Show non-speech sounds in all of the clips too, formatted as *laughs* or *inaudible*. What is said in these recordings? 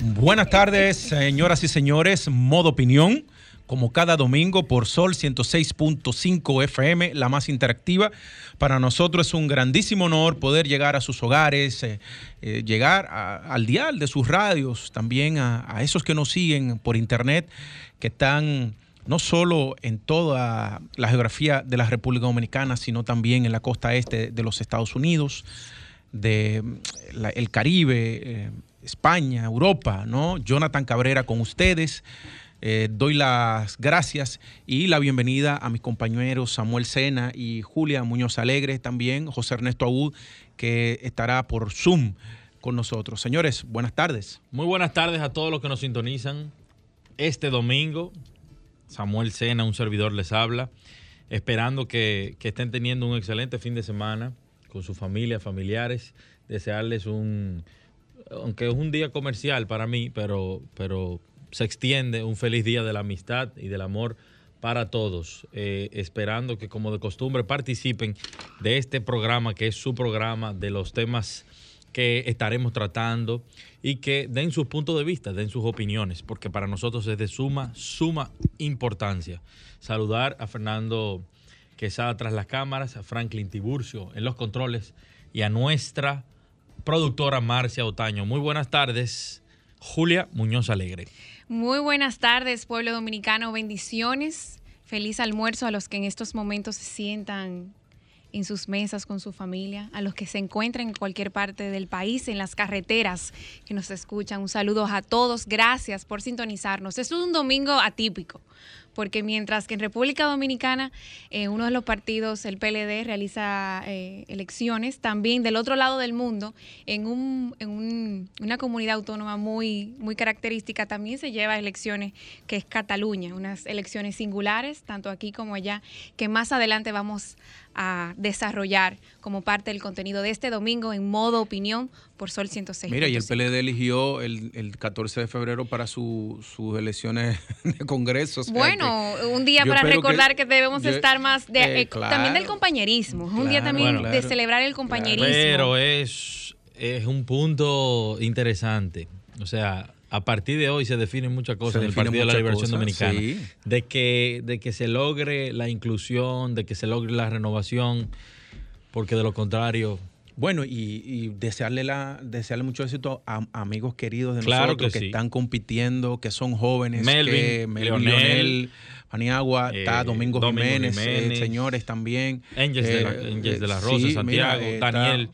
Buenas tardes, señoras y señores. Modo Opinión, como cada domingo por Sol 106.5 FM, la más interactiva. Para nosotros es un grandísimo honor poder llegar a sus hogares, eh, eh, llegar al dial de sus radios, también a, esos que nos siguen por internet, que están no solo en toda la geografía de la República Dominicana, sino también en la costa este de los Estados Unidos de mm, Caribe, eh, España, Europa, ¿no? Jonathan Cabrera con ustedes. Eh, doy las gracias y la bienvenida a mis compañeros Samuel Sena y Julia Muñoz Alegre, también José Ernesto Aúd, que estará por Zoom con nosotros. Señores, buenas tardes. Muy buenas tardes a todos los que nos sintonizan. Este domingo, Samuel Sena, un servidor, les habla, esperando que, que estén teniendo un excelente fin de semana con su familia, familiares, desearles un, aunque es un día comercial para mí, pero, pero se extiende un feliz día de la amistad y del amor para todos, eh, esperando que como de costumbre participen de este programa que es su programa de los temas que estaremos tratando y que den sus puntos de vista, den sus opiniones, porque para nosotros es de suma, suma importancia. Saludar a Fernando Quesada tras las cámaras, a Franklin Tiburcio en los controles y a nuestra productora Marcia Otaño. Muy buenas tardes, Julia Muñoz Alegre. Muy buenas tardes, pueblo dominicano. Bendiciones. Feliz almuerzo a los que en estos momentos se sientan en sus mesas con su familia, a los que se encuentran en cualquier parte del país, en las carreteras que nos escuchan. Un saludo a todos. Gracias por sintonizarnos. Es un domingo atípico, porque mientras que en República Dominicana eh, uno de los partidos, el PLD, realiza eh, elecciones, también del otro lado del mundo, en, un, en un- una comunidad autónoma muy, muy característica, también se lleva elecciones, que es Cataluña, unas elecciones singulares, tanto aquí como allá, que más adelante vamos a desarrollar como parte del contenido de este domingo en modo opinión por Sol 106. Mira, y el PLD eligió el, el 14 de febrero para su- sus elecciones *laughs* de Congreso. o sea Bueno, que un día para recordar que, debemos yo- estar más de, eh, eh, también del claro, compañerismo, es un día claro, también bueno, de claro. celebrar el compañerismo. Pero es, es un punto interesante. O sea, a partir de hoy se definen muchas cosas Se en el Partido de la Liberación cosas, Dominicana. sí. De, que, de que se logre la inclusión, de que se logre la renovación, porque de lo contrario, Bueno, y, y desearle, la, desearle mucho éxito a, a amigos queridos de Claro nosotros que que, sí. están compitiendo, que son jóvenes. Melvin, que, Melvin, Leonel, Leonel, Paniagua, eh, está Domingo, Domingo Jiménez, eh, Jiménez, señores también. Angels, de, la, Eh, Angels de la eh, Rosa, sí, Santiago, mira, está, Daniel.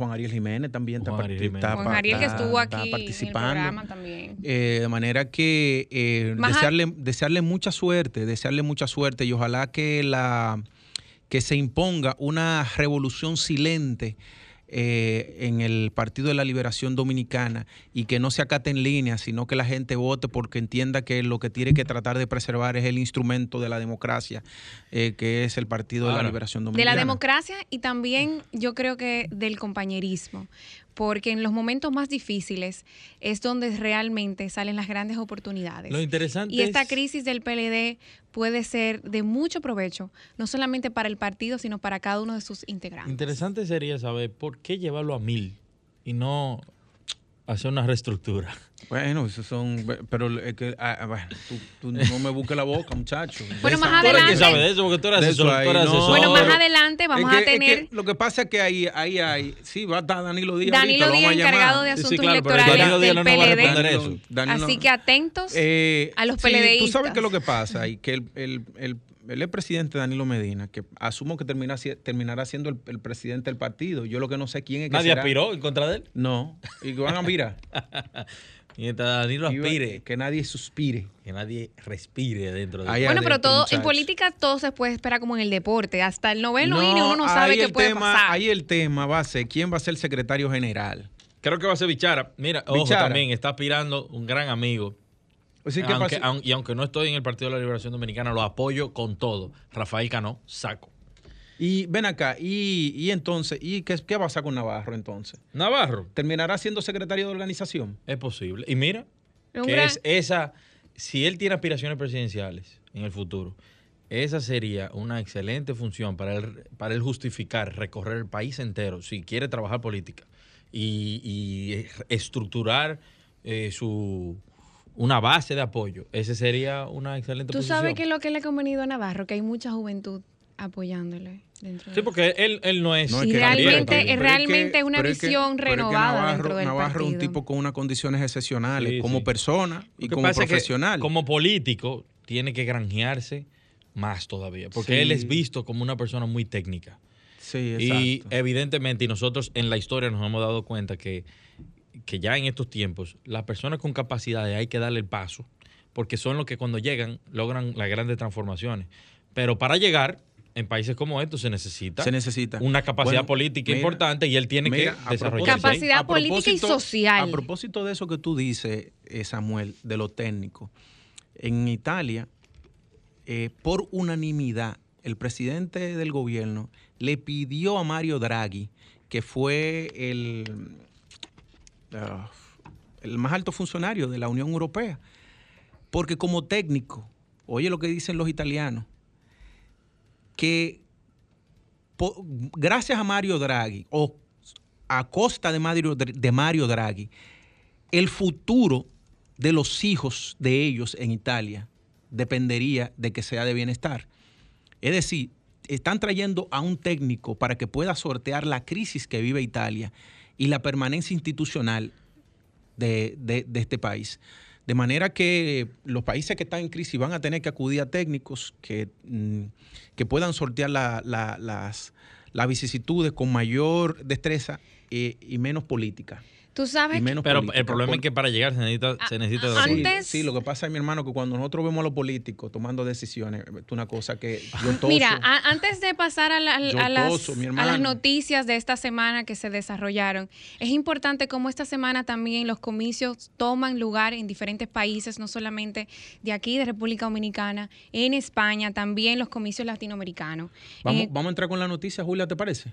Juan Ariel Jiménez también está, Juan parti- Ariel Jiménez. está Juan Ariel que está- estuvo está aquí en el participando. programa también. Eh, de manera que eh, a- desearle, desearle mucha suerte, desearle mucha suerte y ojalá que la que se imponga una revolución silente eh, en el Partido de la Liberación Dominicana y que no se acate en línea, sino que la gente vote porque entienda que lo que tiene que tratar de preservar es el instrumento de la democracia, eh, que es el Partido de la Liberación De Dominicana. la democracia y también yo creo que del compañerismo, porque en los momentos más difíciles es donde realmente salen las grandes oportunidades. Lo interesante Y esta es- crisis del PLD puede ser de mucho provecho, no solamente para el partido, sino para cada uno de sus integrantes. Interesante sería saber por qué llevarlo a mil y no hacer una reestructura. Bueno, esos son. Pero es que. ah, ah, bueno, tú, tú no me busques la boca, muchacho. Bueno, más esa- ¿Tú eres adelante- que sabe de eso? Porque tú eres asesor. eso ahí, tú eres no. asesor. Bueno, más adelante vamos Es que- a tener... es que lo que pasa es que ahí, ahí hay. Sí, va a estar Danilo Díaz. Danilo ahorita, lo Díaz, encargado de Sí, sí, asuntos claro, electorales Danilo Díaz del no nos va a PLD. Danilo- eso. Danilo- Así que atentos Eh, a los sí, Tú sabes qué es lo que pasa y que el, el, el, el expresidente Danilo Medina, que asumo que termina, terminará siendo el, el presidente del partido. Yo lo que no sé quién es que Nadie será. aspiró en contra de él. No. Y que van a mirar. *laughs* Mientras Danilo aspire, que nadie suspire. que nadie respire dentro de Ahí él. Bueno, pero todo, en política todo se puede esperar como en el deporte. Hasta el noveno inning uno no sabe qué puede tema, pasar. Ahí el tema va a ser quién va a ser el secretario general. Creo que va a ser Bichara. Mira, ojo, Bichara. también está aspirando un gran amigo, Así que Aunque- pasa- aun- y aunque no estoy en el Partido de la Liberación Dominicana, lo apoyo con todo. Rafael Cano, saco. Y ven acá, y, y entonces, ¿y qué, qué va a pasar con Navarro entonces? Navarro, ¿Terminará siendo secretario de organización? es posible. Y mira, que gran- es esa, si él tiene aspiraciones presidenciales en el futuro, esa sería una excelente función para él, para él justificar, recorrer el país entero, si quiere trabajar política y, y estructurar eh, su una base de apoyo. Ese sería una excelente Tú posición. sabes que es lo que le ha convenido a Navarro, que hay mucha juventud apoyándole dentro Sí, de porque él, él no es... No, Y que realmente- también, es realmente que- una es visión es que renovada Navarro, dentro del Navarro es un tipo con unas condiciones excepcionales, Sí, como sí. persona y como es profesional. como político, tiene que granjearse más todavía, porque Sí. él es visto como una persona muy técnica. sí, Y exacto. evidentemente, y nosotros en la historia nos hemos dado cuenta que, que ya en estos tiempos, las personas con capacidades hay que darle el paso, porque son los que cuando llegan logran las grandes transformaciones. Pero para llegar, en países como estos se necesita, se necesita una capacidad Bueno, política mira, importante y él tiene mira, que ahí. Capacidad A política y propósito- social. A propósito de eso que tú dices, eh, Samuel, de lo técnico, en Italia, eh, por unanimidad, el presidente del gobierno le pidió a Mario Draghi, que fue el, el más alto funcionario de la Unión Europea, porque como técnico, oye lo que dicen los italianos, que gracias a Mario Draghi o a costa de Mario, de Mario Draghi, el futuro de los hijos de ellos en Italia dependería de que sea de bienestar. Es decir, están trayendo a un técnico para que pueda sortear la crisis que vive Italia y la permanencia institucional de, de- este país. De manera que los países que están en crisis van a tener que acudir a técnicos que, mm, que puedan sortear la- las, las vicisitudes con mayor destreza eh, y menos política. Tú sabes Y que- menos Pero política. el problema es que para llegar se necesita, se necesita Ah, Sí, antes- sí, lo que pasa es, mi hermano, que cuando nosotros vemos a los políticos tomando decisiones, es una cosa que yo toso. Mira, a- antes de pasar a, la- a Yo las, toso, mi a hermano. las noticias de esta semana que se desarrollaron, es importante cómo esta semana también los comicios toman lugar en diferentes países, no solamente de aquí, de República Dominicana, en España, también los comicios latinoamericanos. vamos, Eh, vamos a entrar con la noticia, Julia, ¿te parece?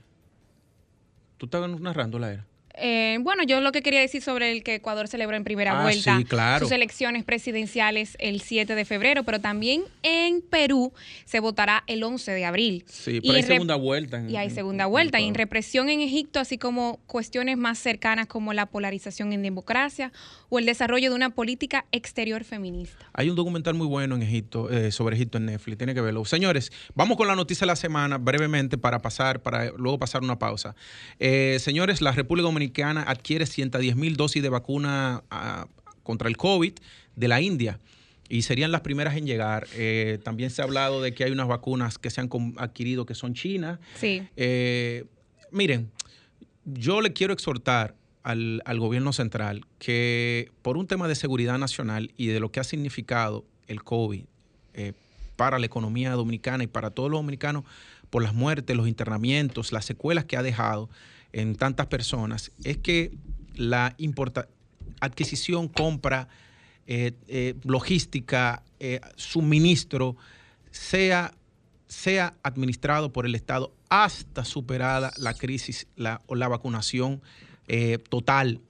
Tú estás narrando la era. Eh, bueno, yo lo que quería decir sobre el que Ecuador celebró en primera Ah, vuelta sí, claro. sus elecciones presidenciales el 7 de febrero, pero también en Perú se votará el 11 de abril. Sí, Y pero hay en rep- segunda vuelta. en- Y hay segunda en vuelta. Y en represión en Egipto, así como cuestiones más cercanas como la polarización en democracia o el desarrollo de una política exterior feminista. Hay un documental muy bueno en Egipto, eh, sobre Egipto en Netflix, tiene que verlo. Señores, vamos con la noticia de la semana brevemente para pasar, para luego pasar una pausa. Eh, señores, la República Dominicana adquiere 110 mil dosis de vacuna ah, contra el COVID de la India y serían las primeras en llegar. Eh, también se ha hablado de que hay unas vacunas que se han adquirido que son chinas. Sí. Eh, miren, yo le quiero exhortar al, al gobierno central que por un tema de seguridad nacional y de lo que ha significado el COVID eh, para la economía dominicana y para todos los dominicanos, por las muertes, los internamientos, las secuelas que ha dejado en tantas personas, es que la importa- adquisición, compra, eh, eh, logística, eh, suministro, sea, sea administrado por el Estado hasta superada la crisis o la vacunación total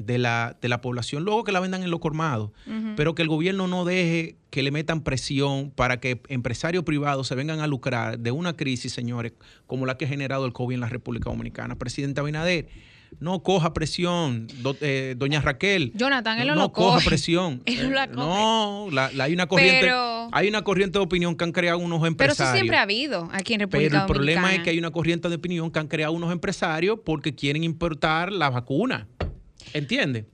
de la, de la población. Luego que la vendan en lo colmado, pero que el gobierno no deje que le metan presión para que empresarios privados se vengan a lucrar de una crisis, señores, como la que ha generado el COVID en la República Dominicana. Presidente Abinader, no coja presión, do- eh, doña Raquel. Jonathan, él no no lo coja coge. presión. *laughs* Él no la Eh, coge. no, la- la- hay una corriente, Pero- hay una corriente de opinión que han creado unos Pero empresarios. eso siempre ha habido aquí en República Pero el problema es que hay una corriente de opinión que han creado unos empresarios porque quieren importar la vacuna. ¿Entiende?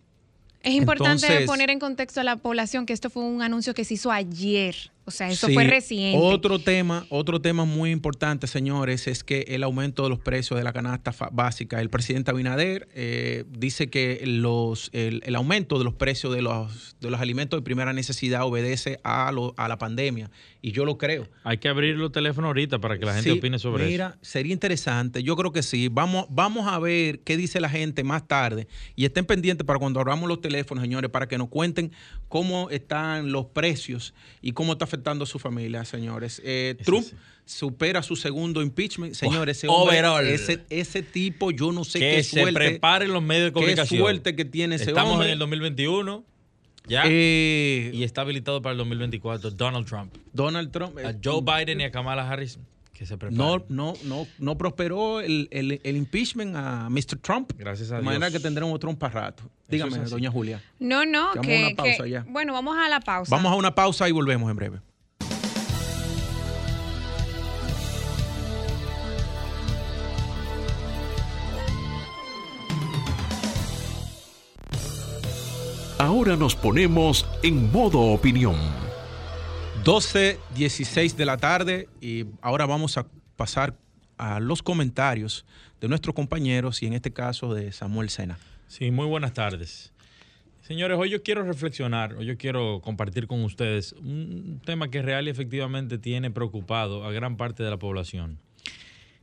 Es importante Entonces- poner en contexto a la población que esto fue un anuncio que se hizo ayer. O sea, eso Sí, fue reciente. Otro tema, otro tema muy importante, señores, es que el aumento de los precios de la canasta básica. El presidente Abinader eh, dice que los, el, el aumento de los precios de los, de los alimentos de primera necesidad obedece a, lo- a la pandemia. Y yo lo creo. Hay que abrir los teléfonos ahorita para que la gente Sí, opine sobre eso. Mira, sería interesante. Yo creo que sí. Vamos, vamos a ver qué dice la gente más tarde. Y estén pendientes para cuando abramos los teléfonos, señores, para que nos cuenten cómo están los precios y cómo está afectando a su familia, señores. Eh, Trump sí. supera su segundo impeachment. Señores, ese, hombre, ese, ese tipo, yo no sé que qué se suerte. preparen los medios de qué comunicación. suerte que tiene ese Estamos hombre. en el 2021 ya Eh, y está habilitado para el 2024 Donald Trump. Donald Trump. A eh, Joe Biden y a Kamala Harris que se preparen. No, no, no, no prosperó el, el- el impeachment a Mr. Trump. Gracias a De manera Dios. que tendremos otro un rato. Dígame, es doña Julia. No, no, que, una pausa que- ya. bueno, vamos a la pausa. Vamos a una pausa y volvemos en breve. Ahora nos ponemos en modo opinión. 12, 16 de la tarde y ahora vamos a pasar a los comentarios de nuestros compañeros y en este caso de Samuel Sena. Sí, muy buenas tardes. Señores, hoy yo quiero reflexionar, hoy yo quiero compartir con ustedes un tema que real y efectivamente tiene preocupado a gran parte de la población.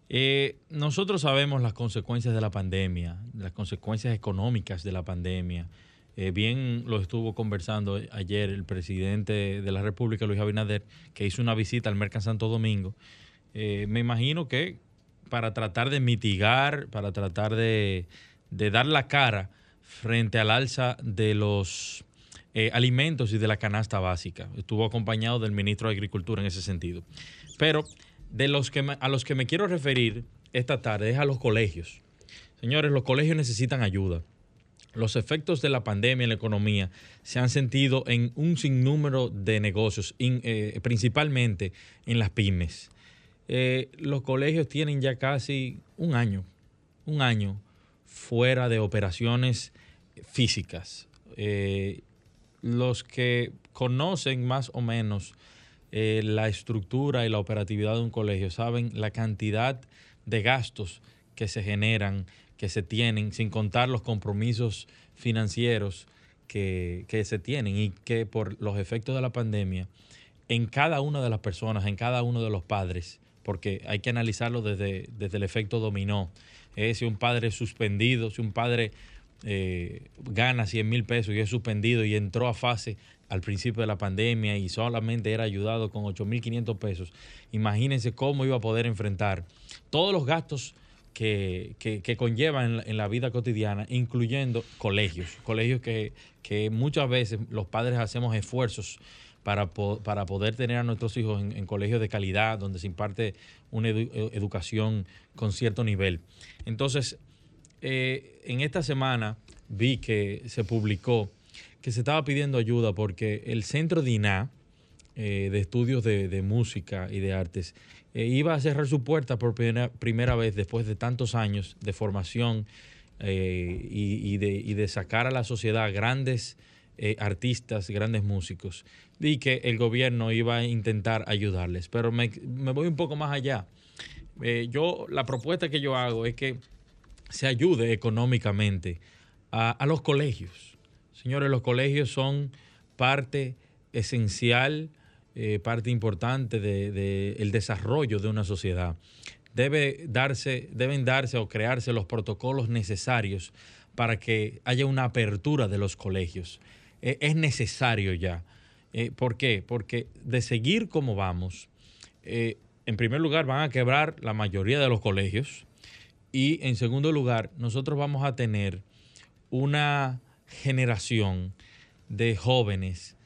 Eh, nosotros sabemos las consecuencias de la pandemia, las consecuencias económicas de la pandemia. Eh, bien lo estuvo conversando ayer el presidente de la República, Luis Abinader, que hizo una visita al Mercado Santo Domingo. Eh, me imagino que para tratar de mitigar, para tratar de, de dar la cara frente al alza de los eh, alimentos y de la canasta básica. Estuvo acompañado del ministro de Agricultura en ese sentido. Pero de los que me- a los que me quiero referir esta tarde es a los colegios. Señores, los colegios necesitan ayuda. Los efectos de la pandemia en la economía se han sentido en un sinnúmero de negocios, eh, principalmente en las pymes. Eh, los colegios tienen ya casi un año, un año fuera de operaciones físicas. Eh, los que conocen más o menos la estructura y la operatividad de un colegio saben la cantidad de gastos que se generan, que se tienen, sin contar los compromisos financieros que, que se tienen y que por los efectos de la pandemia, en cada una de las personas, en cada uno de los padres, porque hay que analizarlo desde, desde el efecto dominó. Eh, si un padre es suspendido, si un padre eh, gana 100 mil pesos y es suspendido y entró a fase al principio de la pandemia y solamente era ayudado con 8.500 pesos, imagínense cómo iba a poder enfrentar todos los gastos que, que, conllevan en la, vida cotidiana, incluyendo colegios, colegios que, que muchas veces los padres hacemos esfuerzos para, para poder tener a nuestros hijos en, colegios de calidad, donde se imparte una eh, educación con cierto nivel. Entonces, eh, en esta semana vi que se publicó que se estaba pidiendo ayuda porque el centro DINA, eh, de estudios de, de música y de artes, eh, iba a cerrar su puerta por primera, primera vez después de tantos años de formación eh, y, de, y de sacar a la sociedad grandes eh, artistas, grandes músicos, y que el gobierno iba a intentar ayudarles. Pero me, me voy un poco más allá. Yo, la propuesta que yo hago es que se ayude económicamente a, a los colegios. Señores, los colegios son parte esencial, eh, parte importante del de, desarrollo de una sociedad. Debe darse, deben darse o crearse los protocolos necesarios para que haya una apertura de los colegios. Eh, es necesario ya. Eh, ¿Por qué? Porque de seguir como vamos, eh, en primer lugar van a quebrar la mayoría de los colegios y en segundo lugar nosotros vamos a tener una generación de jóvenes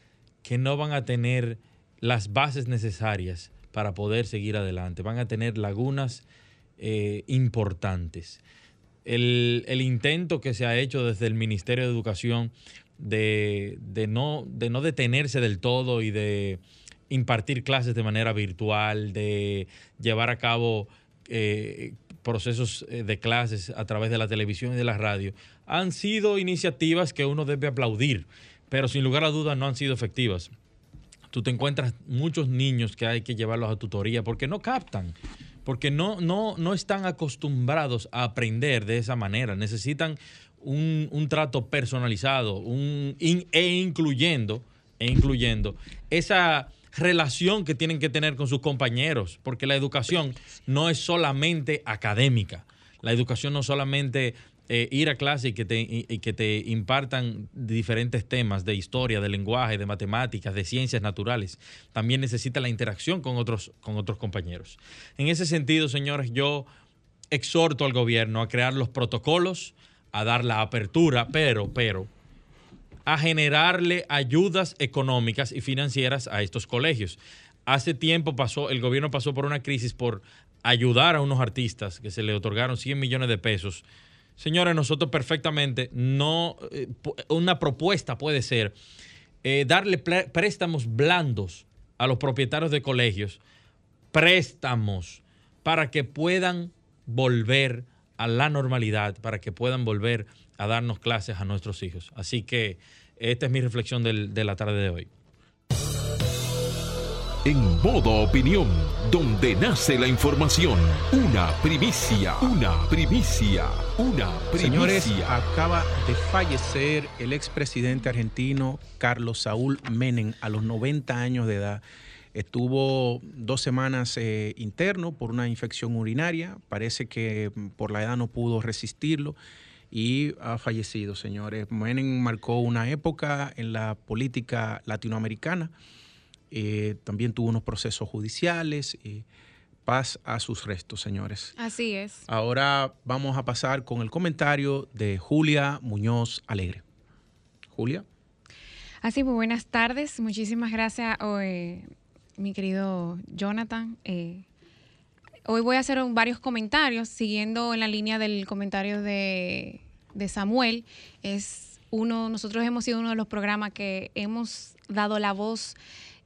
que no van a tener las bases necesarias para poder seguir adelante, van a tener lagunas eh, importantes. El, el, intento que se ha hecho desde el Ministerio de Educación de, de, no, de no detenerse del todo y de impartir clases de manera virtual, de llevar a cabo eh, procesos de clases a través de la televisión y de la radio, han sido iniciativas que uno debe aplaudir, pero sin lugar a dudas no han sido efectivas. Tú te encuentras muchos niños que hay que llevarlos a tutoría porque no captan, porque no, no, no están acostumbrados a aprender de esa manera. Necesitan un, un trato personalizado un, e incluyendo, e incluyendo esa relación que tienen que tener con sus compañeros, porque la educación no es solamente académica. La educación no solamente eh, ir a clase y que, te, y, que te impartan diferentes temas de historia, de lenguaje, de matemáticas, de ciencias naturales. También necesita la interacción con otros, con otros compañeros. En ese sentido, señores, yo exhorto al gobierno a crear los protocolos, a dar la apertura, pero, pero, a generarle ayudas económicas y financieras a estos colegios. Hace tiempo pasó, el gobierno pasó por una crisis por ayudar a unos artistas que se le otorgaron 100 millones de pesos Señores, nosotros perfectamente no, eh, una propuesta puede ser eh, darle préstamos blandos a los propietarios de colegios, préstamos para que puedan volver a la normalidad, para que puedan volver a darnos clases a nuestros hijos. Así que esta es mi reflexión de la tarde de hoy en modo opinión, donde nace la información. Una primicia, una primicia, una primicia. Señores, acaba de fallecer el expresidente argentino Carlos Saúl Menem a los 90 años de edad. Estuvo dos semanas eh, interno por una infección urinaria. Parece que por la edad no pudo resistirlo y ha fallecido, señores. Menem marcó una época en la política latinoamericana eh, también tuvo unos procesos judiciales. y paz a sus restos, señores. Así es. Ahora vamos a pasar con el comentario de Julia Muñoz Alegre. Julia. Así, muy buenas tardes. Muchísimas gracias, eh, mi querido Jonathan. Eh, hoy voy a hacer varios comentarios, siguiendo en la línea del comentario de, de Samuel. Es uno, nosotros hemos sido uno de los programas que hemos dado la voz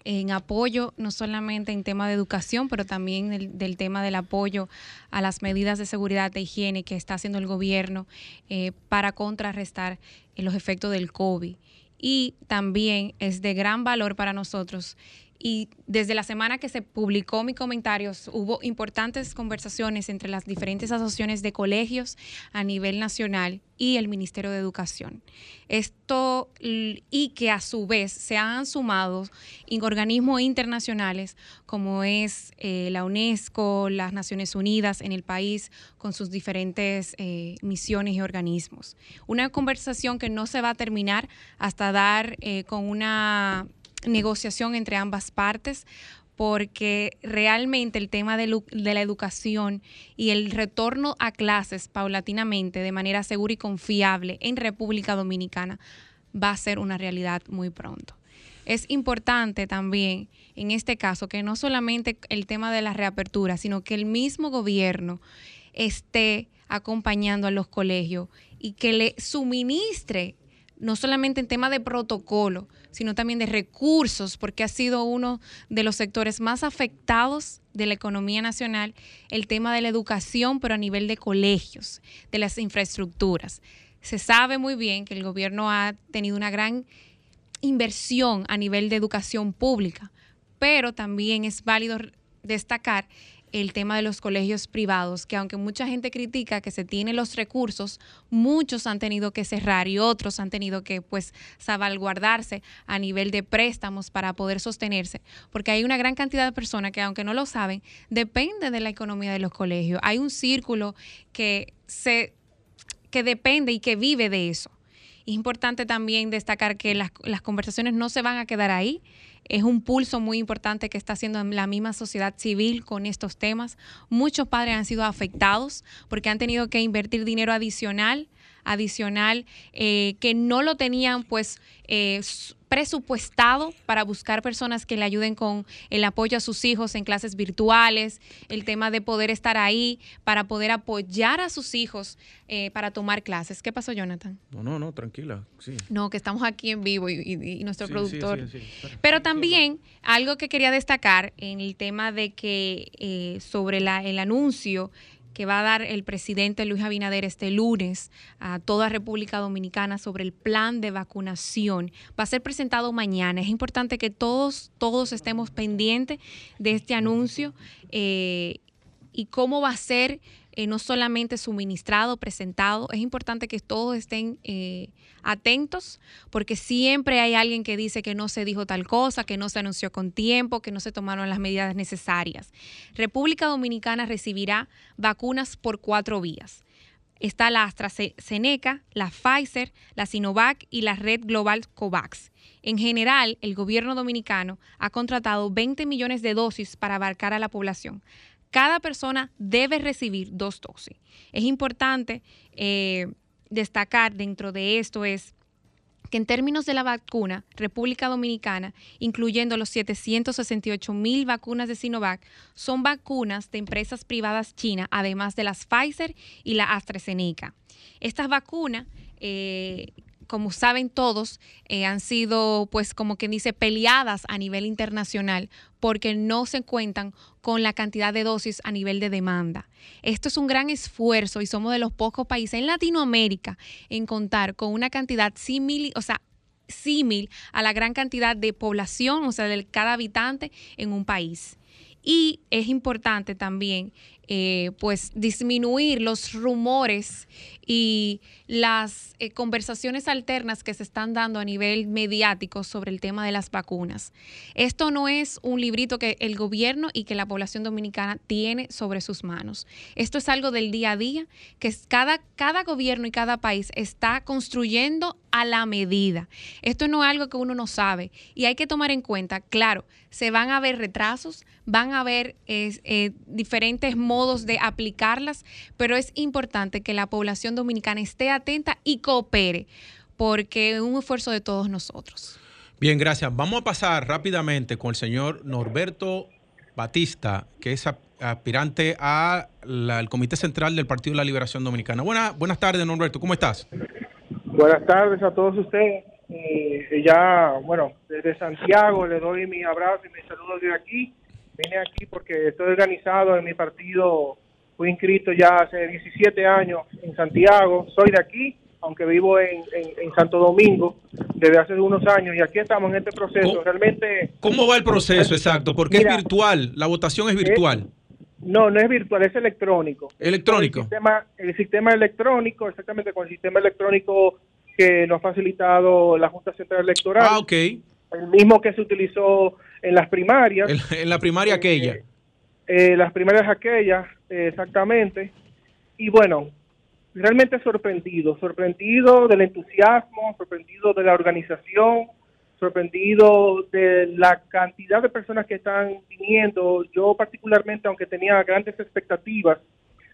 en apoyo no solamente en tema de educación, pero también del, tema del apoyo a las medidas de seguridad e higiene que está haciendo el gobierno eh, para contrarrestar eh, los efectos del COVID. Y también es de gran valor para nosotros y desde la semana que se publicó mi comentarios hubo importantes conversaciones entre las diferentes asociaciones de colegios a nivel nacional y el Ministerio de Educación. Esto y que a su vez se han sumado organismos internacionales como es eh, la UNESCO, las Naciones Unidas en el país con sus diferentes eh, misiones y organismos. Una conversación que no se va a terminar hasta dar eh, con una negociación entre ambas partes porque realmente el tema de, la educación y el retorno a clases paulatinamente de manera segura y confiable en República Dominicana va a ser una realidad muy pronto. Es importante también en este caso que no solamente el tema de la reapertura, sino que el mismo gobierno esté acompañando a los colegios y que le suministre no solamente en tema de protocolo, sino también de recursos, porque ha sido uno de los sectores más afectados de la economía nacional, el tema de la educación, pero a nivel de colegios, de las infraestructuras. Se sabe muy bien que el gobierno ha tenido una gran inversión a nivel de educación pública, pero también es válido destacar el tema de los colegios privados, que aunque mucha gente critica que se tienen los recursos, muchos han tenido que cerrar y otros han tenido que pues salvaguardarse a nivel de préstamos para poder sostenerse, porque hay una gran cantidad de personas que aunque no lo saben, depende de la economía de los colegios. Hay un círculo que se que depende y que vive de eso. Es importante también destacar que las, las conversaciones no se van a quedar ahí, es un pulso muy importante que está haciendo la misma sociedad civil con estos temas. Muchos padres han sido afectados porque han tenido que invertir dinero adicional adicional eh, que no lo tenían pues eh, presupuestado para buscar personas que le ayuden con el apoyo a sus hijos en clases virtuales, el tema de poder estar ahí para poder apoyar a sus hijos eh, para tomar clases. ¿Qué pasó, Jonathan? No, no, no, tranquila. Sí. No, que estamos aquí en vivo y, nuestro productor. Pero también algo que quería destacar en el tema de que sobre la, el anuncio que va a dar el presidente Luis Abinader este lunes a toda República Dominicana sobre el plan de vacunación. Va a ser presentado mañana. Es importante que todos, todos estemos pendientes de este anuncio eh, y cómo va a ser eh, no solamente suministrado, presentado. Es importante que todos estén eh, atentos porque siempre hay alguien que dice que no se dijo tal cosa, que no se anunció con tiempo, que no se tomaron las medidas necesarias. República Dominicana recibirá vacunas por cuatro vías. Está la AstraZeneca, la Pfizer, la Sinovac y la red global COVAX. En general, el gobierno dominicano ha contratado 20 millones de dosis para abarcar a la población cada persona debe recibir dos dosis. Es importante eh, destacar dentro de esto es que en términos de la vacuna, República Dominicana, incluyendo los 768 mil vacunas de Sinovac, son vacunas de empresas privadas chinas, además de las Pfizer y la AstraZeneca. Estas vacunas eh, como saben todos, eh, han sido, pues, como quien dice, peleadas a nivel internacional porque no se cuentan con la cantidad de dosis a nivel de demanda. Esto es un gran esfuerzo y somos de los pocos países en Latinoamérica en contar con una cantidad similar, o sea, símil a la gran cantidad de población, o sea, de cada habitante en un país. Y es importante también eh, pues disminuir los rumores y las eh, conversaciones alternas que se están dando a nivel mediático sobre el tema de las vacunas. Esto no es un librito que el gobierno y que la población dominicana tiene sobre sus manos. Esto es algo del día a día que cada, cada gobierno y cada país está construyendo a la medida. Esto no es algo que uno no sabe y hay que tomar en cuenta, claro, se van a ver retrasos, van a haber eh, diferentes modos de aplicarlas, pero es importante que la población dominicana esté atenta y coopere, porque es un esfuerzo de todos nosotros. Bien, gracias. Vamos a pasar rápidamente con el señor Norberto Batista, que es aspirante al Comité Central del Partido de la Liberación Dominicana. buenas tardes, Norberto, ¿cómo estás? Buenas tardes a todos ustedes. Eh, ya, bueno, desde Santiago le doy mi abrazo y mi saludo de aquí. Vine aquí porque estoy organizado en mi partido, fui inscrito ya hace 17 años en Santiago, soy de aquí, aunque vivo en, Santo Domingo desde hace unos años y aquí estamos en este proceso. Realmente... ¿Cómo va el proceso exacto? Porque es virtual, la votación es virtual. No, no es virtual, es electrónico. Electrónico. El sistema, el sistema electrónico, exactamente con el sistema electrónico que nos ha facilitado la Junta Central Electoral. Ah, ok. El mismo que se utilizó en las primarias. en la primaria aquella. Eh, eh, las primarias aquellas, eh, exactamente. Y bueno, realmente sorprendido, sorprendido del entusiasmo, sorprendido de la organización, sorprendido de la cantidad de personas que están viniendo. Yo particularmente, aunque tenía grandes expectativas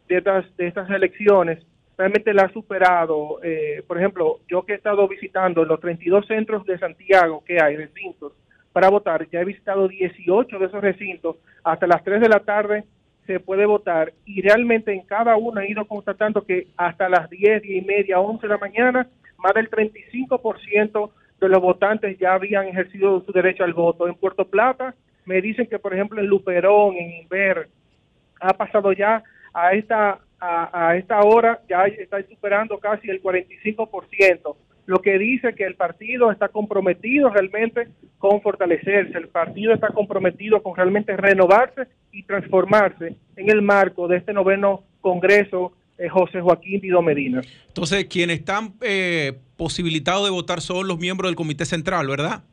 de estas, elecciones, realmente la ha superado. Eh, por ejemplo, yo que he estado visitando los 32 centros de Santiago que hay, recintos, para votar, ya he visitado 18 de esos recintos, hasta las 3 de la tarde se puede votar y realmente en cada uno he ido constatando que hasta las 10, 10 y media, 11 de la mañana, más del 35% de los votantes ya habían ejercido su derecho al voto. En Puerto Plata me dicen que, por ejemplo, en Luperón, en Inver, ha pasado ya a esta a, esta hora ya está superando casi el 45%, lo que dice que el partido está comprometido realmente con fortalecerse, el partido está comprometido con realmente renovarse y transformarse en el marco de este noveno Congreso José Joaquín Dido Medina. Entonces, quienes están eh, posibilitados de votar son los miembros del Comité Central, ¿verdad?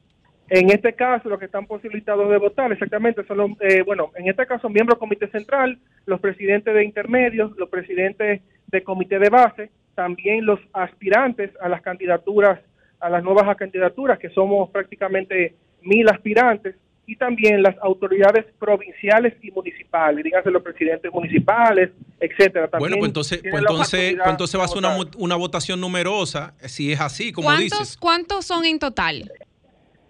En este caso, los que están posibilitados de votar exactamente son los, eh, bueno, en este caso, miembros del Comité Central, los presidentes de intermedios, los presidentes de comité de base, también los aspirantes a las candidaturas, a las nuevas candidaturas, que somos prácticamente mil aspirantes, y también las autoridades provinciales y municipales, díganse los presidentes municipales, etcétera. bueno, pues entonces, pues entonces, pues entonces va a ser una, una, votación numerosa, si es así, como dices. ¿Cuántos son en total?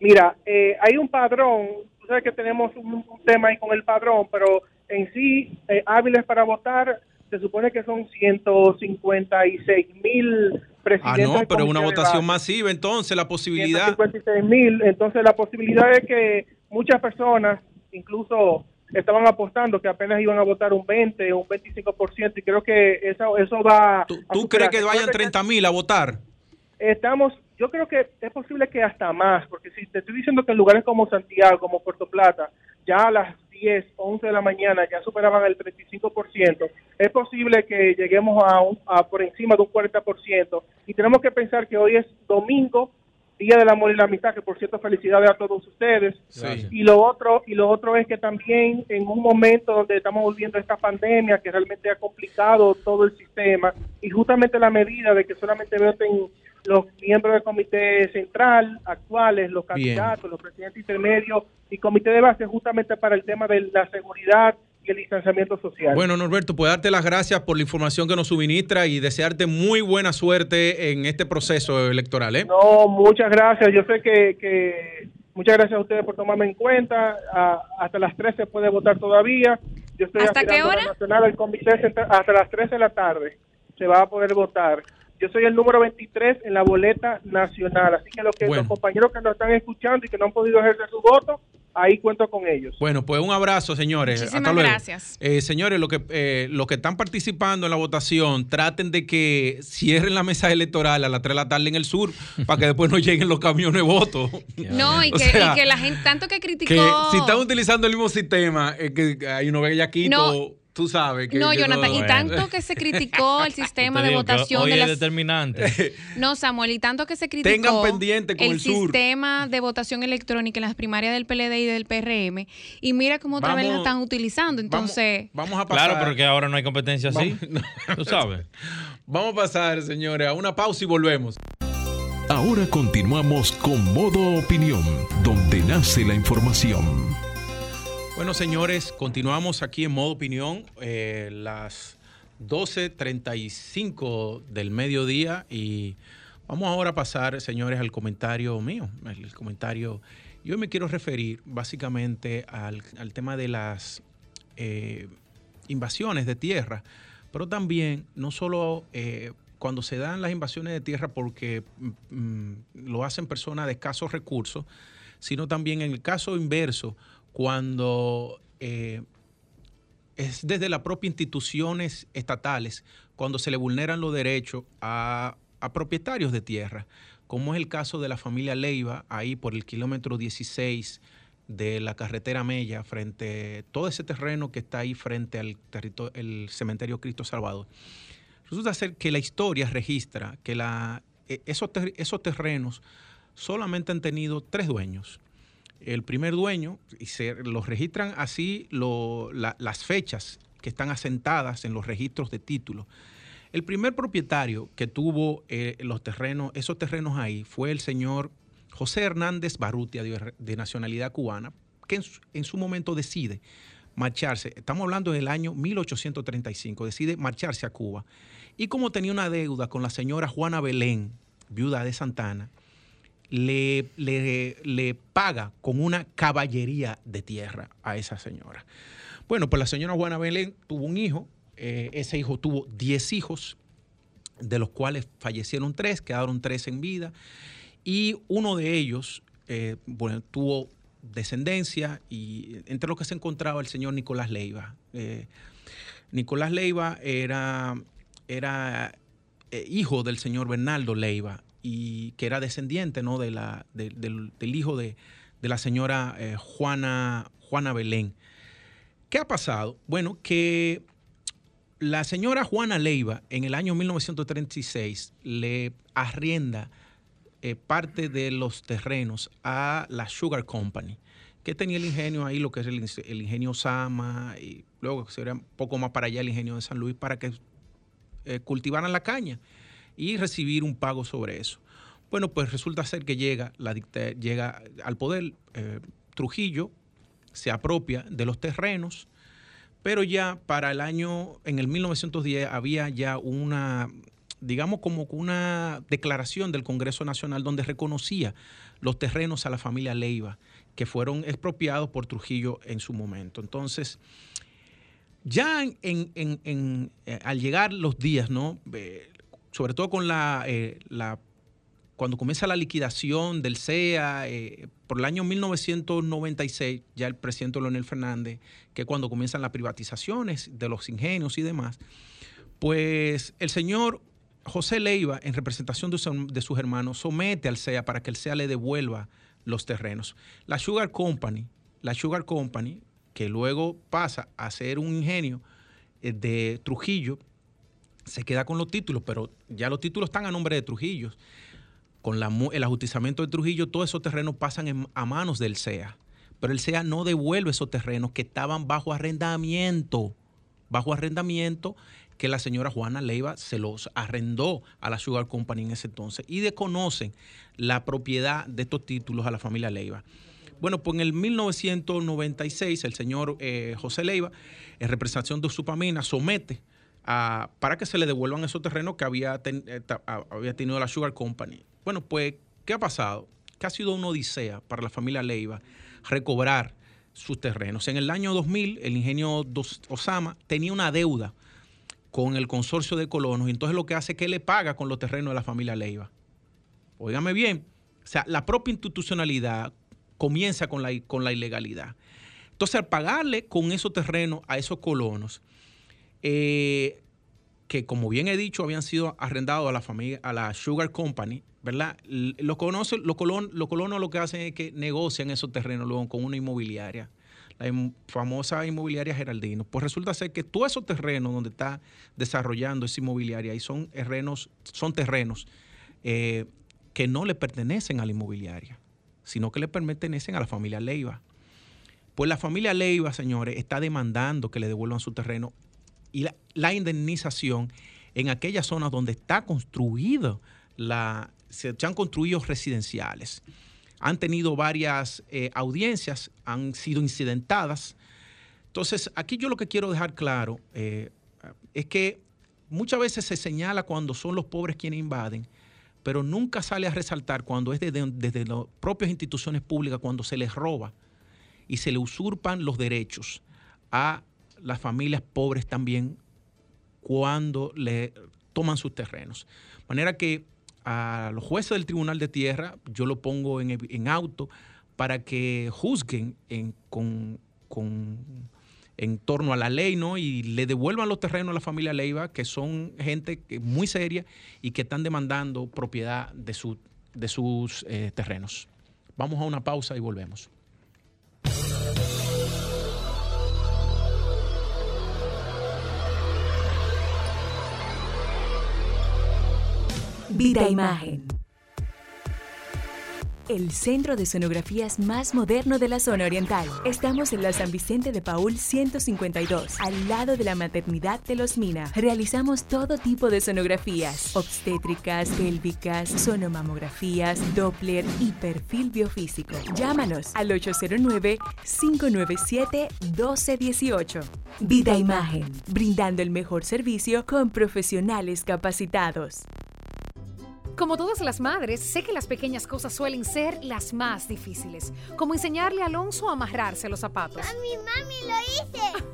Mira, eh, hay un padrón, tú sabes que tenemos un, tema ahí con el padrón, pero en sí, eh, hábiles para votar, se supone que son 156 mil presidentes. Ah, no, pero una votación masiva, entonces la posibilidad. 156 mil, entonces la posibilidad es que muchas personas, incluso estaban apostando que apenas iban a votar un 20 o un 25% y creo que eso, eso va... ¿Tú, tú crees que vayan 30 mil a votar? Estamos, yo creo que es posible que hasta más, porque si te estoy diciendo que en lugares como Santiago, como Puerto Plata, ya a las 10, 11 de la mañana ya superaban el 35%, es posible que lleguemos a, un, a por encima de un 40%. Y tenemos que pensar que hoy es domingo, Día del Amor y la Amistad, que por cierto felicidades a todos ustedes. Y lo otro y lo otro es que también en un momento donde estamos volviendo a esta pandemia que realmente ha complicado todo el sistema y justamente la medida de que solamente voten los miembros del comité central actuales, los candidatos, los presidentes intermedios y comité de base justamente para el tema de la seguridad y el distanciamiento social. Bueno, Norberto, pues darte las gracias por la información que nos suministra y desearte muy buena suerte en este proceso electoral. ¿eh? No, muchas gracias. Yo sé que, muchas gracias a ustedes por tomarme en cuenta. hasta las 13 se puede votar todavía. Yo estoy ¿Hasta qué hora? Nacional, comité hasta las 13 de la tarde se va a poder votar. Yo soy el número 23 en la boleta nacional, así que, los, que los compañeros que nos están escuchando y que no han podido ejercer su voto, ahí cuento con ellos. Bueno, pues un abrazo, señores. Muchísimas gracias. Eh, señores, lo que, eh, los que están participando en la votación, traten de que cierren la mesa electoral a las 3 de la tarde en el sur *laughs* para que después no lleguen los camiones de votos. no, y que, y que, la gente, tanto que criticó. si están utilizando el mismo sistema, es que hay uno bellaquito. No tú sabes que. No, Jonathan, y tanto que se criticó el *laughs* sistema de votación de las... determinante. *laughs* No, Samuel, y tanto que se criticó Tengan pendiente con el, sistema de votación electrónica en las primarias del PLD y del PRM. Y mira cómo otra vez la están utilizando. Entonces. Vamos, a pasar. Claro, porque ahora no hay competencia así. *laughs* tú sabes. Vamos a pasar, señores, a una pausa y volvemos. Ahora continuamos con Modo Opinión, donde nace la información. Bueno, señores, continuamos aquí en modo opinión, eh, las 12.35 del mediodía y vamos ahora a pasar, señores, al comentario mío, el comentario. Yo me quiero referir básicamente al, tema de las eh, invasiones de tierra, pero también no solo eh, cuando se dan las invasiones de tierra porque mm, lo hacen personas de escasos recursos, sino también en el caso inverso, cuando eh, es desde las propias instituciones estatales, cuando se le vulneran los derechos a, propietarios de tierra, como es el caso de la familia Leiva, ahí por el kilómetro 16 de la carretera Mella, frente a todo ese terreno que está ahí frente al el cementerio Cristo Salvador. Resulta ser que la historia registra que e, esos, esos terrenos solamente han tenido tres dueños el primer dueño y se los registran así las fechas que están asentadas en los registros de título. El primer propietario que tuvo eh, los terrenos, esos terrenos ahí fue el señor José Hernández Barrutia, de, nacionalidad cubana, que en su, momento decide marcharse, estamos hablando del año 1835, decide marcharse a Cuba. Y como tenía una deuda con la señora Juana Belén, viuda de Santana, le, le, paga con una caballería de tierra a esa señora. Bueno, pues la señora Juana Belén tuvo un hijo, eh, ese hijo tuvo 10 hijos, de los cuales fallecieron tres, quedaron tres en vida, y uno de ellos, eh, tuvo descendencia y entre los que se encontraba el señor Nicolás Leiva. Eh, Nicolás Leiva era, era hijo del señor Bernardo Leiva y que era descendiente ¿no? de la, del, hijo de, la señora eh, Juana, Juana Belén. ¿Qué ha pasado? Bueno, que la señora Juana Leiva en el año 1936 le arrienda eh, parte de los terrenos a la Sugar Company, que tenía el ingenio ahí, lo que es el, ingenio Sama, y luego sería un poco más para allá el ingenio de San Luis, para que eh, cultivaran la caña y recibir un pago sobre eso. Bueno, pues resulta ser que llega, la, llega al poder eh, Trujillo, se apropia de los terrenos, pero ya para el año, en el 1910, había ya una, digamos como una declaración del Congreso Nacional donde reconocía los terrenos a la familia Leiva, que fueron expropiados por Trujillo en su momento. Entonces, ya en, eh, al llegar los días, ¿no? Eh, sobre todo con la, la cuando comienza la liquidación del CEA, eh, por el año 1996, ya el presidente Leonel Fernández, que cuando comienzan las privatizaciones de los ingenios y demás, pues el señor José Leiva, en representación de, sus hermanos, somete al CEA para que el CEA le devuelva los terrenos. La Sugar Company, la Sugar Company, que luego pasa a ser un ingenio eh, de Trujillo, se queda con los títulos, pero ya los títulos están a nombre de Trujillo. Con el ajusticiamiento de Trujillo, todos esos terrenos pasan a manos del CEA. Pero el CEA no devuelve esos terrenos que estaban bajo arrendamiento. Bajo arrendamiento que la señora Juana Leiva se los arrendó a la Sugar Company en ese entonces y desconocen la propiedad de estos títulos a la familia Leiva. Bueno, pues en el 1996 el señor eh, José Leiva, en representación de Supamina, somete para que se le devuelvan esos terrenos que había, eh, había tenido la Sugar Company. Bueno, pues, ¿qué ha pasado? Que ha sido una odisea para la familia Leiva recobrar sus terrenos. En el año 2000, el ingenio Osama tenía una deuda con el consorcio de colonos y entonces lo que hace es que le paga con los terrenos de la familia Leiva. Óigame bien, o sea, la propia institucionalidad comienza con la, con la ilegalidad. Entonces, al pagarle con esos terrenos a esos colonos, eh, que como bien he dicho, habían sido arrendados a la familia, a la Sugar Company, ¿verdad? Los, los, los colonos lo que hacen es que negocian esos terrenos luego con una inmobiliaria la famosa inmobiliaria Geraldino, pues resulta ser que todos esos terrenos donde está desarrollando esa inmobiliaria y son terrenos, son terrenos eh, que no le pertenecen a la inmobiliaria, sino que le pertenecen a la familia Leiva. Pues la familia Leiva, señores, está demandando que le devuelvan su terreno y la, indemnización en aquellas zonas donde está construido la, se han construido residenciales han tenido varias eh, audiencias, han sido incidentadas. Entonces, aquí yo lo que quiero dejar claro eh, es que muchas veces se señala cuando son los pobres quienes invaden, pero nunca sale a resaltar cuando es desde, desde las propias instituciones públicas, cuando se les roba y se le usurpan los derechos a las familias pobres también cuando le toman sus terrenos. De manera que a los jueces del Tribunal de Tierra, yo lo pongo en, auto para que juzguen en, con, en torno a la ley, ¿no? Y le devuelvan los terrenos a la familia Leiva, que son gente muy seria y que están demandando propiedad de, de sus eh, terrenos. Vamos a una pausa y volvemos. Vida Imagen. El centro de sonografías más moderno de la zona oriental. Estamos en la San Vicente de Paul 152, al lado de la maternidad de los Mina. Realizamos todo tipo de sonografías, obstétricas, pélvicas, sonomamografías, Doppler y perfil biofísico. Llámanos al 809-597-1218. Vida Imagen, brindando el mejor servicio con profesionales capacitados. Como todas las madres, sé que las pequeñas cosas suelen ser las más difíciles, como enseñarle a Alonso a amarrarse los zapatos. ¡Mami, mami, lo hice!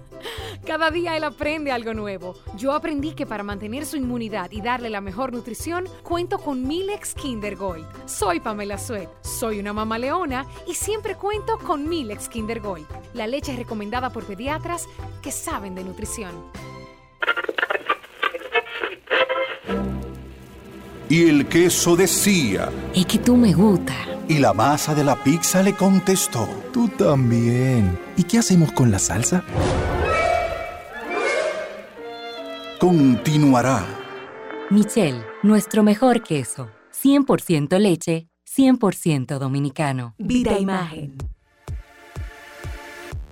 *laughs* Cada día él aprende algo nuevo. Yo aprendí que para mantener su inmunidad y darle la mejor nutrición, cuento con Milex Kinder Gold. Soy Pamela Suet, soy una mamá leona y siempre cuento con Milex Kinder Gold, la leche recomendada por pediatras que saben de nutrición. Y el queso decía, es que tú me gusta. Y la masa de la pizza le contestó, tú también. ¿Y qué hacemos con la salsa? Continuará. Michelle, nuestro mejor queso. 100% leche, 100% dominicano. Vida Imagen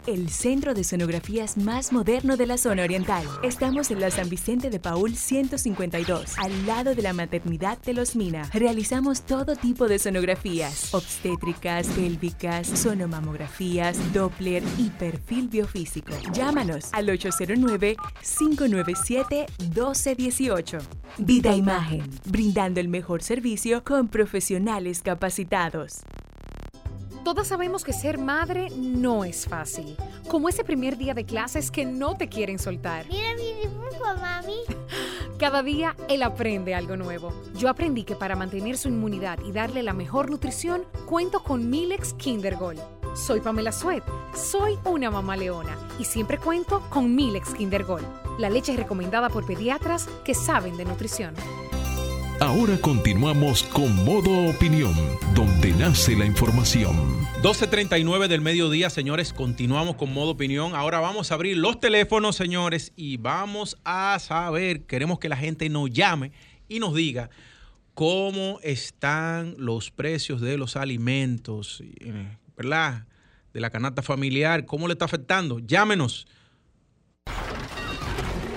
el centro de sonografías más moderno de la zona oriental. Estamos en la San Vicente de Paul 152, al lado de la maternidad de los Mina. Realizamos todo tipo de sonografías, obstétricas, pélvicas, sonomamografías, Doppler y perfil biofísico. Llámanos al 809-597-1218. Vida Imagen, brindando el mejor servicio con profesionales capacitados. Todas sabemos que ser madre no es fácil. Como ese primer día de clases que no te quieren soltar. Mira mi dibujo, mami. *laughs* Cada día él aprende algo nuevo. Yo aprendí que para mantener su inmunidad y darle la mejor nutrición, cuento con Milex Kinder Gold. Soy Pamela Suet, soy una mamá leona y siempre cuento con Milex Kinder Gold, la leche recomendada por pediatras que saben de nutrición. Ahora continuamos con Modo Opinión, donde nace la información. 12.39 del mediodía, señores, continuamos con modo opinión. Ahora vamos a abrir los teléfonos, señores, y vamos a saber, queremos que la gente nos llame y nos diga cómo están los precios de los alimentos, eh, ¿verdad? De la canasta familiar, cómo le está afectando. Llámenos.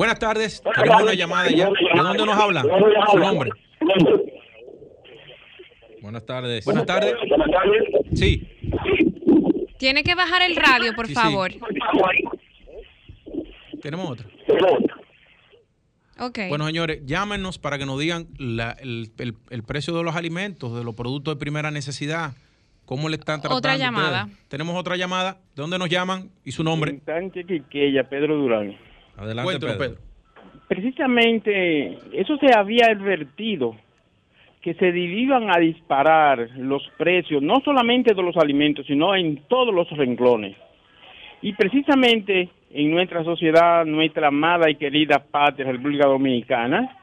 Buenas tardes, tenemos una llamada ya. ¿De dónde nos habla? Su nombre. Buenas tardes. Buenas tardes. Sí. Tiene que bajar el radio, por Sí, sí. favor. Tenemos otra. Ok. Bueno, señores, llámenos para que nos digan la- el, el- el precio de los alimentos, de los productos de primera necesidad. ¿Cómo le están tratando? Otra llamada. ustedes? Tenemos otra llamada. ¿De dónde nos llaman? ¿Y su nombre? Sánchez Quiqueya, Pedro Durán. Adelante, Pedro. Precisamente eso se había advertido, que se iban a disparar los precios, no solamente de los alimentos, sino en todos los renglones. Y precisamente en nuestra sociedad, nuestra amada y querida patria, República Dominicana,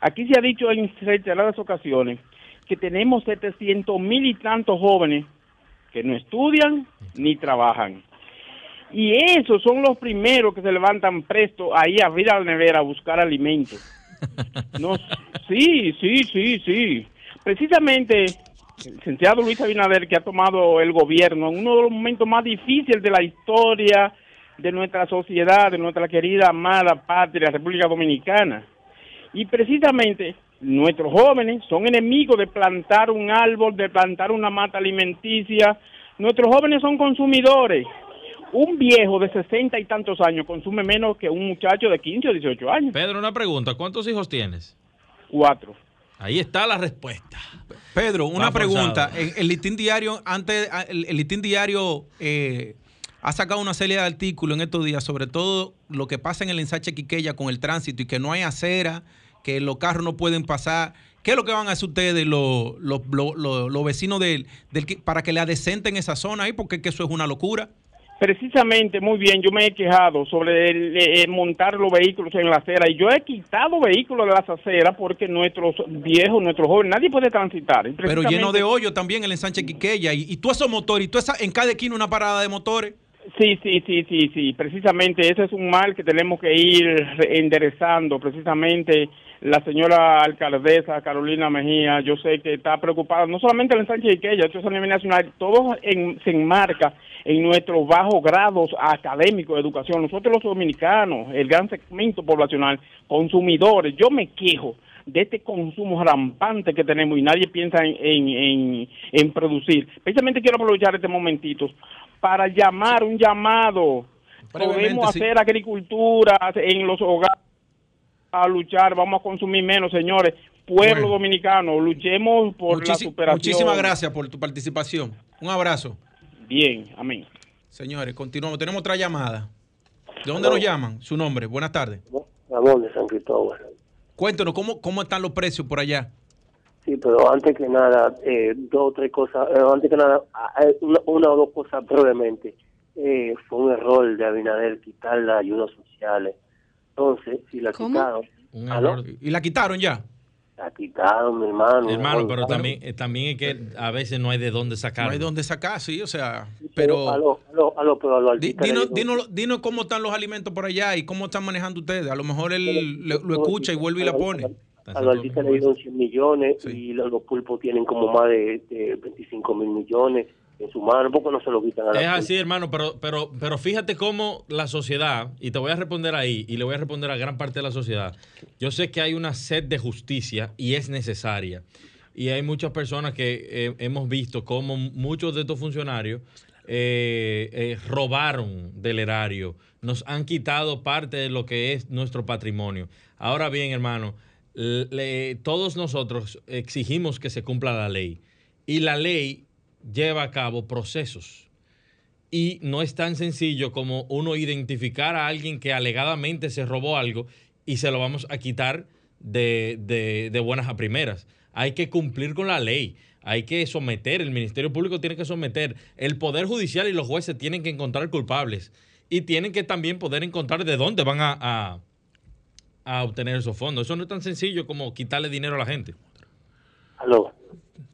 aquí se ha dicho en reiteradas ocasiones que tenemos 700 mil y tantos jóvenes que no estudian ni trabajan. Y esos son los primeros que se levantan presto ahí a abrir a la nevera a buscar alimentos. No, sí, sí, sí, sí. Precisamente el licenciado Luis Abinader que ha tomado el gobierno en uno de los momentos más difíciles de la historia de nuestra sociedad, de nuestra querida amada patria, República Dominicana. Y precisamente nuestros jóvenes son enemigos de plantar un árbol, de plantar una mata alimenticia. Nuestros jóvenes son consumidores. Un viejo de 60 y tantos años consume menos que un muchacho de 15 o 18 años. Pedro, una pregunta. ¿Cuántos hijos tienes? Cuatro. Ahí está la respuesta. Pedro, una Va pregunta. El, el listín diario, antes, el, el listín diario eh, ha sacado una serie de artículos en estos días sobre todo lo que pasa en el ensanche Quiqueya con el tránsito y que no hay acera, que los carros no pueden pasar. ¿Qué es lo que van a hacer ustedes, los, los, los- vecinos del, del para que le adecenten esa zona ahí? Porque es que eso es una locura. Precisamente, muy bien, yo me he quejado sobre el, eh, montar los vehículos en la acera y yo he quitado vehículos de las aceras porque nuestros viejos, nuestros jóvenes, nadie puede transitar. Pero lleno de hoyo también el ensanche Quiqueya. Y, y tú esos motores, y tú esa, en cada esquina una parada de motores. Sí, sí, sí, sí, sí. Precisamente ese es un mal que tenemos que ir re- enderezando. Precisamente la señora alcaldesa Carolina Mejía, yo sé que está preocupada, no solamente el ensanche de Iqueya, esto es a nivel nacional, todo en- se enmarca en nuestros bajos grados académicos de educación. Nosotros los dominicanos, el gran segmento poblacional, consumidores, yo me quejo de este consumo rampante que tenemos y nadie piensa en, en, en- en producir. Precisamente quiero aprovechar este momentito para llamar un llamado. Podemos sí. hacer agricultura en los hogares a luchar, vamos a consumir menos, señores. Pueblo Bueno. dominicano, luchemos por la superación. Muchísimas gracias por tu participación. Un abrazo. Bien, amén. Señores, continuamos. Tenemos otra llamada. ¿De dónde nos llaman? Su nombre. Buenas tardes. Ramón de San Cristóbal. Cuéntenos, ¿cómo, cómo están los precios por allá? Sí, pero antes que nada, eh, dos o tres cosas, eh, antes que nada, una, una o dos cosas brevemente. Eh, fue un error de Abinader quitar las ayudas sociales. Entonces, si la ¿Cómo? quitaron, Un ¿aló? error. ¿Y la quitaron ya? La quitaron, mi hermano. Hermano, No, pero también, eh, también es que a veces no hay de dónde sacar. No hay dónde sacar, sí, o sea, Pero, pero... aló, aló, aló, pero a los Di- artistas le Dinos, digo- dinos, dinos cómo están los alimentos por allá y cómo están manejando ustedes. A lo mejor él le- lo escucha y vuelve y la pone. A los artistas le dieron 100 millones y los, los pulpos tienen como más de, de 25 mil millones. En su mano, porque no se lo quitan a la Es así, hermano, pero, pero, pero fíjate cómo la sociedad, y te voy a responder ahí, y le voy a responder a gran parte de la sociedad. Yo sé que hay una sed de justicia y es necesaria. Y hay muchas personas que eh, hemos visto cómo muchos de estos funcionarios eh, eh, robaron del erario, nos han quitado parte de lo que es nuestro patrimonio. Ahora bien, hermano, le- todos nosotros exigimos que se cumpla la ley. Y la ley lleva a cabo procesos. Y no es tan sencillo como uno identificar a alguien que alegadamente se robó algo y se lo vamos a quitar de, de- buenas a primeras. Hay que cumplir con la ley. Hay que someter, el Ministerio Público tiene que someter, el Poder Judicial y los jueces tienen que encontrar culpables y tienen que también poder encontrar de dónde van a, a- a obtener esos fondos. Eso no es tan sencillo como quitarle dinero a la gente. Aló.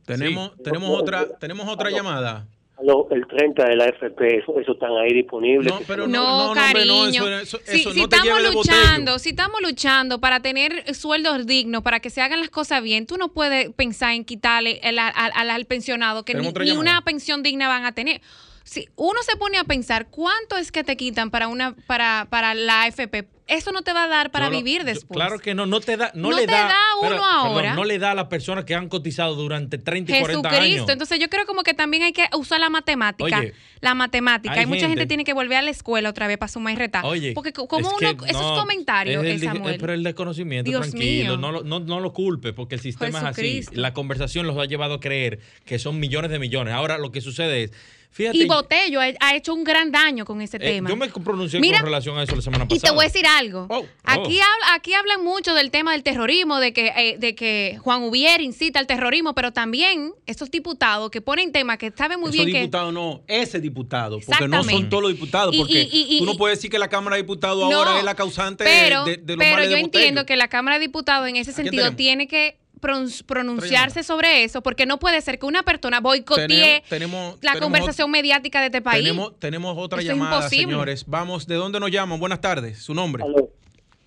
Tenemos, tenemos otra, tenemos otra llamada. Aló, el 30 de la FP, eso, eso están ahí disponibles. No, pero No, hombre, no, cariño. eso- eso- si eso si no te estamos luchando, si estamos luchando para tener sueldos dignos, para que se hagan las cosas bien, tú no puedes pensar en quitarle el- al, al- al pensionado que ni, ni llamada. una pensión digna van a tener. Si uno se pone a pensar cuánto es que te quitan para una para para la AFP, eso no te va a dar para vivir después. claro que no, no te da, no, No le te da, da uno ahora. no le da a las personas que han cotizado durante 30 y 40 Jesucristo. años. Entonces yo creo como que también hay que usar la matemática. Oye, la matemática. hay Hay, mucha gente gente- que tiene que volver a la escuela otra vez para sumar y retar. Oye, Porque co- como es uno, que esos no, comentarios, es eh, el de- Samuel. es por el desconocimiento, Dios tranquilo, mío. no, lo- no, no lo culpe, porque el sistema es Jesucristo. así. La conversación los ha llevado a creer que son millones de millones. Ahora lo que sucede es, fíjate, Y Botello ha, ha hecho un gran daño con ese eh, tema. yo me pronuncié Mira, con relación a eso la semana Y pasada. te voy a decir algo. Oh, Aquí, habla- aquí hablan mucho del tema del terrorismo, de que, eh, de que Juan Ubier incita al terrorismo, pero también estos diputados que ponen temas que saben muy Esos bien que... diputados no, ese diputado, porque no Exactamente. son todos los diputados, Y- porque y- y- y- tú no puedes decir que la Cámara de Diputados No, ahora es la causante de- pero, de, de los pero males yo entiendo que la Cámara de Diputados en ese sentido tiene que pronunciarse sobre eso, porque no puede ser que una persona boicotee Tenemos- tenemos- la tenemos conversación mediática de este país. Tenemos, tenemos otra Eso llamada, señores. Vamos, ¿de dónde nos llaman? Buenas tardes, su nombre. Aló.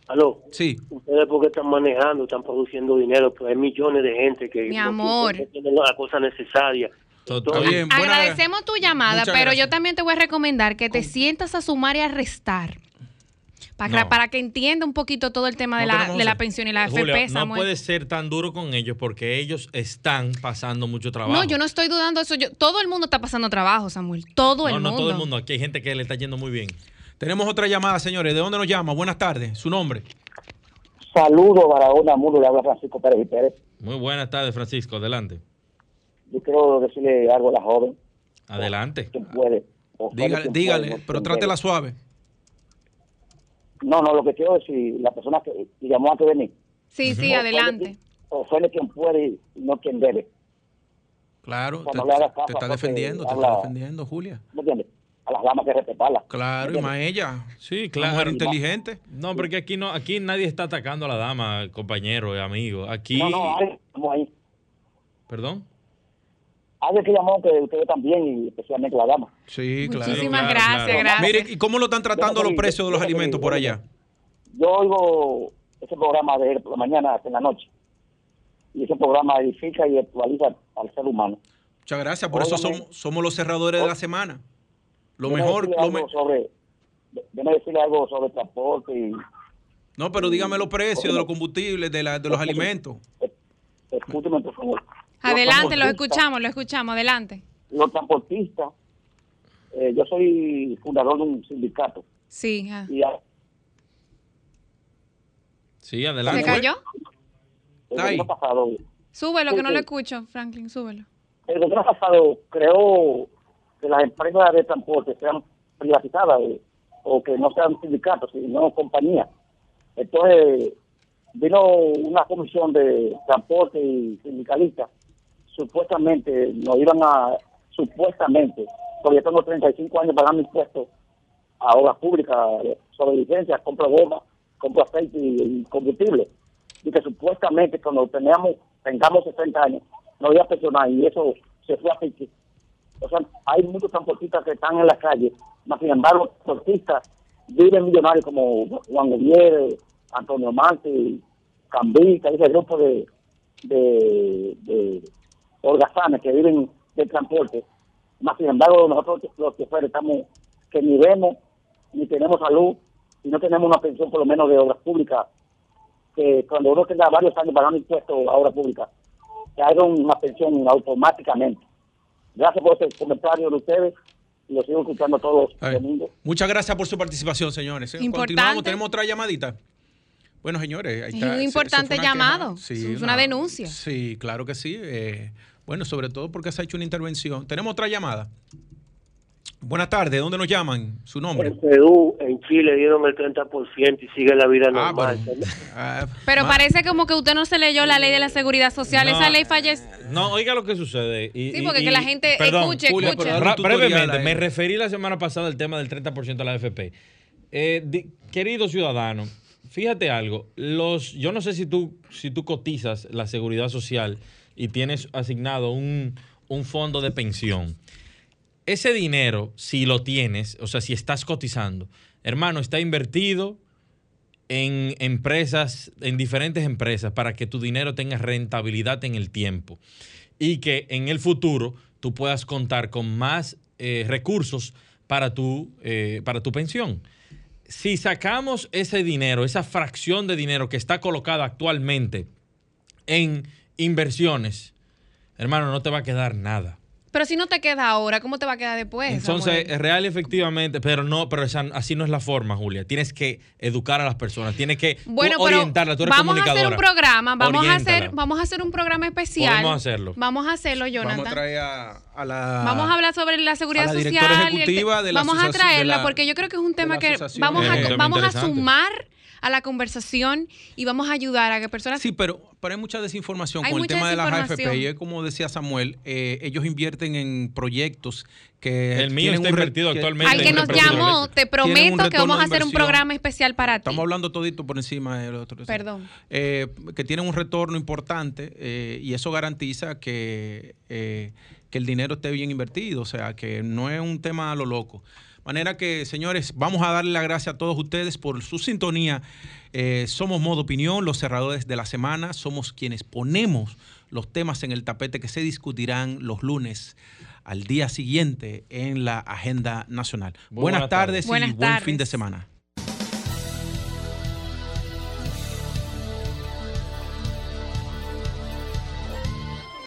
Aló. Sí. Ustedes porque están manejando, están produciendo dinero, pero hay millones de gente que Mi amor. no tienen la cosa necesaria. Está bien, Agradecemos tu llamada, Muchas pero gracias. yo también te voy a recomendar que te sientas a sumar y a restar. Para, No. para que entienda un poquito todo el tema de, No la, de la pensión y la Julio, no Samuel. puede ser tan duro con ellos porque ellos están pasando mucho trabajo. No, yo no estoy dudando de eso. Yo, todo el mundo está pasando trabajo, Samuel. Todo el no, no mundo. todo el mundo. Aquí hay gente que le está yendo muy bien. Tenemos otra llamada, señores. ¿De dónde nos llama? Buenas tardes, su nombre. Saludos, Barahona Mundo, le habla Francisco Pérez y Pérez. Muy buenas tardes, Francisco. Adelante. Yo quiero decirle algo a la joven, Adelante. puede. o Dígale, quien dígale, puede, pero trátela suave. No, no, lo que quiero decir, la persona que llamó antes de mí, Sí, sí, Ujú. adelante. ofende quien puede y no quien debe. Claro, te, te está que defendiendo, te está defendiendo, Julia. ¿Me entiendes? A las damas que respetarlas. Claro, y más ella. Sí, claro. mujer inteligente. No, porque aquí no, aquí nadie está atacando a la dama, compañero y amigo. Aquí. No, no, hay, estamos ahí. Perdón. Alguien que llamó que ustedes también, y especialmente la dama. Sí, claro. Muchísimas claro, gracias, claro. gracias. Mire, ¿y cómo lo están tratando los precios de los alimentos por allá? Yo oigo ese programa de la mañana hasta en la noche. Y ese programa edifica y actualiza al ser humano. Muchas gracias, por eso somos, somos los cerradores de la semana. Lo mejor, lo algo me- sobre, déjame decirle algo sobre transporte y no, pero dígame los precios de los combustibles, de, la, de los alimentos. escúcheme por favor. Adelante, lo transportistas- escuchamos, lo escuchamos, adelante. Los transportistas, eh, yo soy fundador de un sindicato Sí. ah. y a- Sí, adelante. ¿Se cayó? el gobierno pasado, Súbelo, que no Sí, lo escucho, Franklin, súbelo. el gobierno pasado creó que las empresas de transporte sean privatizadas eh, o que no sean sindicatos, sino compañías. Entonces, vino una comisión de transporte y sindicalistas, supuestamente nos iban a, supuestamente, porque yo tengo 35 años pagando impuestos a obras públicas sobre licencias, compro goma, compro aceite y, combustible. Y que supuestamente cuando teníamos, tengamos 60 años, no iba a pensionar y eso se fue a pique. O sea, hay muchos transportistas que están en la calle, mas sin embargo, transportistas viven millonarios como Juan Gutiérrez, Antonio Manti, Cambica, ese grupo de, de holgazanes que viven del transporte Más sin embargo, nosotros los choferes estamos que ni vemos, ni tenemos salud, y no tenemos una pensión por lo menos de obras públicas, que cuando uno tenga varios años pagando impuestos a obras públicas, que haga una pensión automáticamente. Gracias por este comentario de ustedes y lo sigo escuchando todos los. Muchas gracias por su participación, señores. ¿eh? Importante. Continuamos, tenemos otra llamadita. Bueno, señores, ahí Es está. un Eso- importante una llamado. Sí, es una denuncia. Sí, claro que sí. eh, bueno, sobre todo porque se ha hecho una intervención. Tenemos otra llamada. Buenas tardes, ¿dónde nos llaman? Su nombre. En Perú, en Chile dieron el 30% y sigue la vida normal. *laughs* Pero parece como que usted no se leyó la ley de la seguridad social. No. Esa ley fallece. No, oiga lo que sucede. Y- Sí, porque y- que la gente escuche, Julia, escuche. brevemente, me referí la semana pasada al tema del 30% de la AFP. Eh, di- querido ciudadano, fíjate algo. Los, yo no sé si tú, si tú cotizas la seguridad social y tienes asignado un, un fondo de pensión. Ese dinero, si lo tienes, o sea, si estás cotizando, hermano, está invertido en empresas, en diferentes empresas, para que tu dinero tenga rentabilidad en el tiempo y que en el futuro tú puedas contar con más eh, recursos para tu, eh, para tu pensión. Si sacamos ese dinero, esa fracción de dinero que está colocada actualmente en inversiones, hermano, no te va a quedar nada. Pero si no te queda ahora, ¿cómo te va a quedar después? Entonces, Samuel? es real y efectivamente, pero no, pero esa- así no es la forma, Julia. Tienes que educar a las personas, tienes que Bueno, orientarlas. Tú eres vamos a hacer un programa, vamos a hacer, vamos a hacer un programa especial. Podemos hacerlo. Vamos a hacerlo, Jonathan. Vamos a traer a, a la. Vamos a hablar sobre la seguridad a la social. y el de la vamos a de traerla la- porque yo creo que es un tema que vamos a, vamos sumar a la conversación y vamos a ayudar a que personas... Sí, pero, pero hay mucha desinformación Hay con el tema de las. AFP. Y es como decía Samuel, eh, ellos invierten en proyectos que. El mío está un invertido que- actualmente Al que nos llamó, te prometo que vamos a hacer un programa especial para ti. Estamos hablando todito por encima del otro. Perdón. Eh, que tienen un retorno importante eh, y eso garantiza que, eh, que el dinero esté bien invertido, o sea, que no es un tema a lo loco. Manera que, señores, vamos a darle las gracias a todos ustedes por su sintonía. Eh, somos Modo Opinión, los cerradores de la semana. Somos quienes ponemos los temas en el tapete que se discutirán los lunes al día siguiente en la agenda nacional. Buenas, buenas tardes, tardes. y Buenas buen tardes. fin de semana.